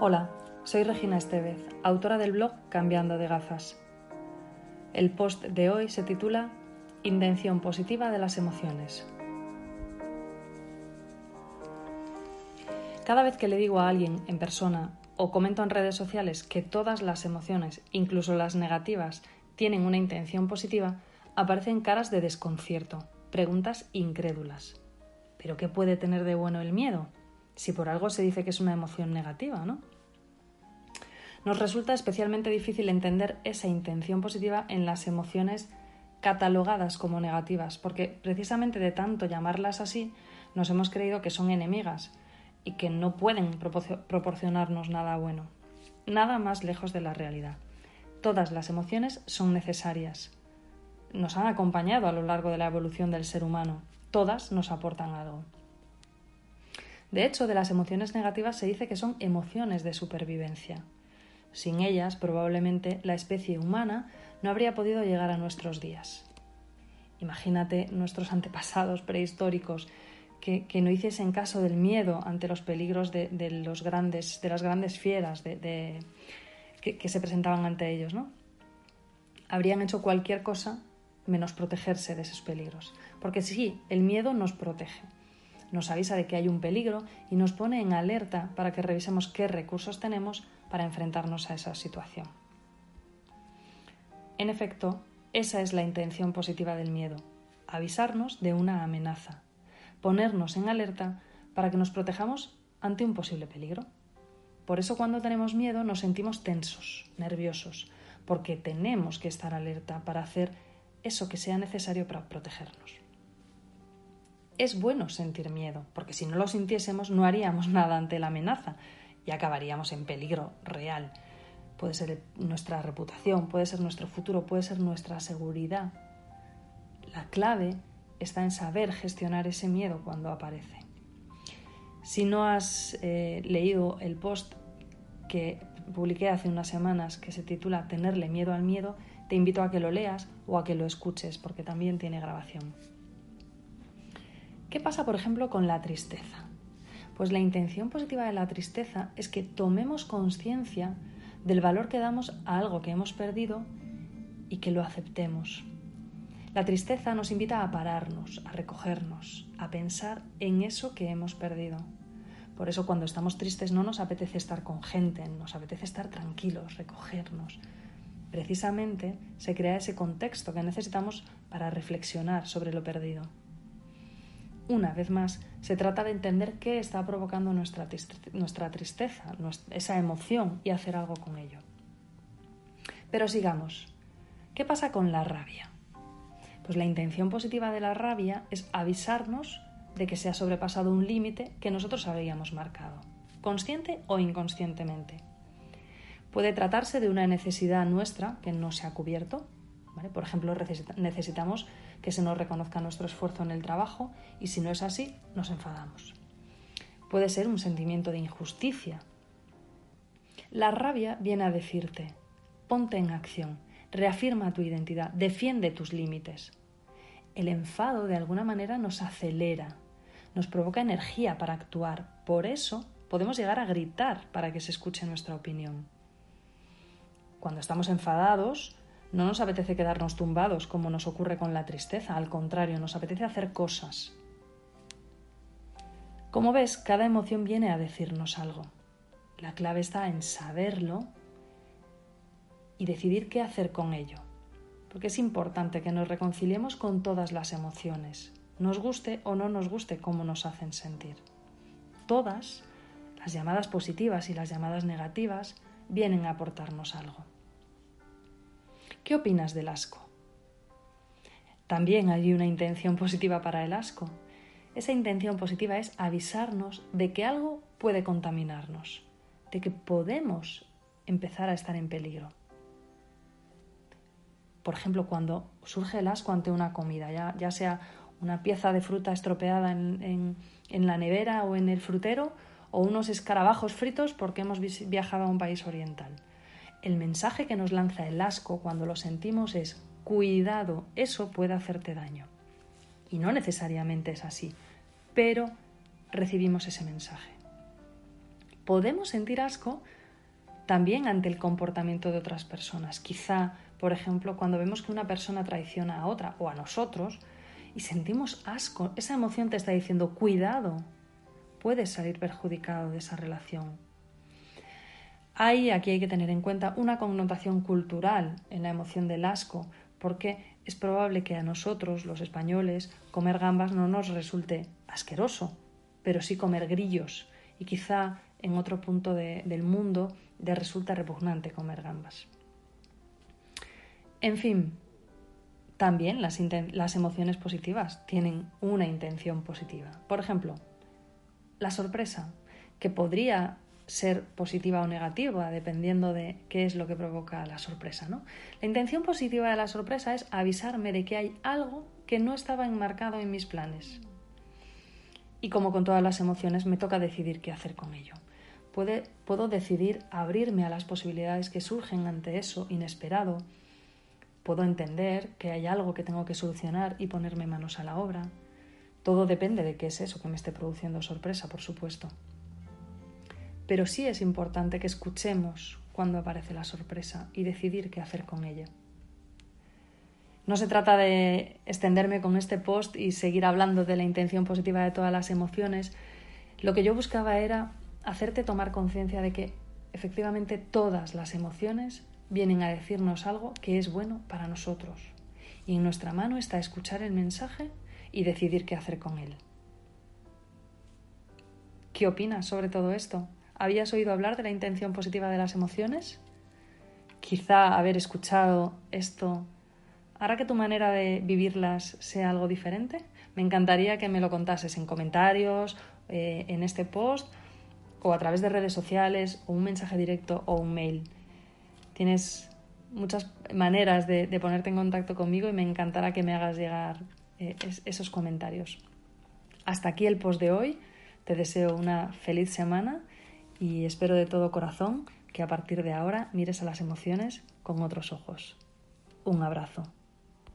Hola, soy Regina Estevez, autora del blog Cambiando de gafas. El post de hoy se titula Intención positiva de las emociones. Cada vez que le digo a alguien en persona o comento en redes sociales que todas las emociones, incluso las negativas, tienen una intención positiva, aparecen caras de desconcierto, preguntas incrédulas. ¿Pero qué puede tener de bueno el miedo? Si por algo se dice que es una emoción negativa, ¿no? Nos resulta especialmente difícil entender esa intención positiva en las emociones catalogadas como negativas, porque precisamente de tanto llamarlas así, nos hemos creído que son enemigas y que no pueden proporcionarnos nada bueno. Nada más lejos de la realidad. Todas las emociones son necesarias. Nos han acompañado a lo largo de la evolución del ser humano. Todas nos aportan algo. De hecho, de las emociones negativas se dice que son emociones de supervivencia. Sin ellas, probablemente la especie humana no habría podido llegar a nuestros días. Imagínate nuestros antepasados prehistóricos que, no hiciesen caso del miedo ante los peligros de, los grandes, de las grandes fieras que, que, se presentaban ante ellos, ¿no? Habrían hecho cualquier cosa menos protegerse de esos peligros. Porque sí, el miedo nos protege, nos avisa de que hay un peligro y nos pone en alerta para que revisemos qué recursos tenemos para enfrentarnos a esa situación. En efecto, esa es la intención positiva del miedo, avisarnos de una amenaza, ponernos en alerta para que nos protejamos ante un posible peligro. Por eso cuando tenemos miedo nos sentimos tensos, nerviosos, porque tenemos que estar alerta para hacer eso que sea necesario para protegernos. Es bueno sentir miedo, porque si no lo sintiésemos no haríamos nada ante la amenaza y acabaríamos en peligro real. Puede ser nuestra reputación, puede ser nuestro futuro, puede ser nuestra seguridad. La clave está en saber gestionar ese miedo cuando aparece. Si no has eh, leído el post que publiqué hace unas semanas que se titula Tenerle miedo al miedo, te invito a que lo leas o a que lo escuches porque también tiene grabación. ¿Qué pasa, por ejemplo, con la tristeza? Pues la intención positiva de la tristeza es que tomemos conciencia del valor que damos a algo que hemos perdido y que lo aceptemos. La tristeza nos invita a pararnos, a recogernos, a pensar en eso que hemos perdido. Por eso cuando estamos tristes no nos apetece estar con gente, nos apetece estar tranquilos, recogernos. Precisamente se crea ese contexto que necesitamos para reflexionar sobre lo perdido. Una vez más, se trata de entender qué está provocando nuestra, nuestra tristeza, esa emoción y hacer algo con ello. Pero sigamos. ¿Qué pasa con la rabia? Pues la intención positiva de la rabia es avisarnos de que se ha sobrepasado un límite que nosotros habíamos marcado, consciente o inconscientemente. Puede tratarse de una necesidad nuestra que no se ha cubierto, por ejemplo, necesitamos que se nos reconozca nuestro esfuerzo en el trabajo y si no es así, nos enfadamos. Puede ser un sentimiento de injusticia. La rabia viene a decirte, ponte en acción, reafirma tu identidad, defiende tus límites. El enfado de alguna manera nos acelera, nos provoca energía para actuar. Por eso podemos llegar a gritar para que se escuche nuestra opinión. Cuando estamos enfadados, no nos apetece quedarnos tumbados como nos ocurre con la tristeza, al contrario, nos apetece hacer cosas. Como ves, cada emoción viene a decirnos algo. La clave está en saberlo y decidir qué hacer con ello. Porque es importante que nos reconciliemos con todas las emociones, nos guste o no nos guste cómo nos hacen sentir. Todas, las llamadas positivas y las llamadas negativas, vienen a aportarnos algo. ¿Qué opinas del asco? También hay una intención positiva para el asco. Esa intención positiva es avisarnos de que algo puede contaminarnos, de que podemos empezar a estar en peligro. Por ejemplo, cuando surge el asco ante una comida, ya, sea una pieza de fruta estropeada en, en la nevera o en el frutero, o unos escarabajos fritos porque hemos viajado a un país oriental el mensaje que nos lanza el asco cuando lo sentimos es cuidado, eso puede hacerte daño. Y no necesariamente es así, pero recibimos ese mensaje. podemos sentir asco también ante el comportamiento de otras personas. Quizá, por ejemplo, cuando vemos que una persona traiciona a otra o a nosotros y sentimos asco, esa emoción te está diciendo, cuidado, puedes salir perjudicado de esa relación. Hay, aquí hay que tener en cuenta una connotación cultural en la emoción del asco, porque es probable que a nosotros, los españoles, comer gambas no nos resulte asqueroso, pero sí comer grillos, y quizá en otro punto del mundo le resulta repugnante comer gambas. En fin, también las, las emociones positivas tienen una intención positiva. Por ejemplo, la sorpresa, que podría ser positiva o negativa, dependiendo de qué es lo que provoca la sorpresa. ¿no? La intención positiva de la sorpresa es avisarme de que hay algo que no estaba enmarcado en mis planes. Y como con todas las emociones, me toca decidir qué hacer con ello. puedo decidir abrirme a las posibilidades que surgen ante eso inesperado. Puedo entender que hay algo que tengo que solucionar y ponerme manos a la obra. Todo depende de qué es eso que me esté produciendo sorpresa, por supuesto. Pero sí es importante que escuchemos cuando aparece la sorpresa y decidir qué hacer con ella. No se trata de extenderme con este post y seguir hablando de la intención positiva de todas las emociones. Lo que yo buscaba era hacerte tomar conciencia de que efectivamente todas las emociones vienen a decirnos algo que es bueno para nosotros. Y en nuestra mano está escuchar el mensaje y decidir qué hacer con él. ¿Qué opinas sobre todo esto? ¿Habías oído hablar de la intención positiva de las emociones? Quizá haber escuchado esto hará que tu manera de vivirlas sea algo diferente. Me encantaría que me lo contases en comentarios, eh, en este post o a través de redes sociales o un mensaje directo o un mail. Tienes muchas maneras de, ponerte en contacto conmigo y me encantará que me hagas llegar eh, esos comentarios. Hasta aquí el post de hoy. Te deseo una feliz semana y espero de todo corazón que a partir de ahora mires a las emociones con otros ojos. Un abrazo.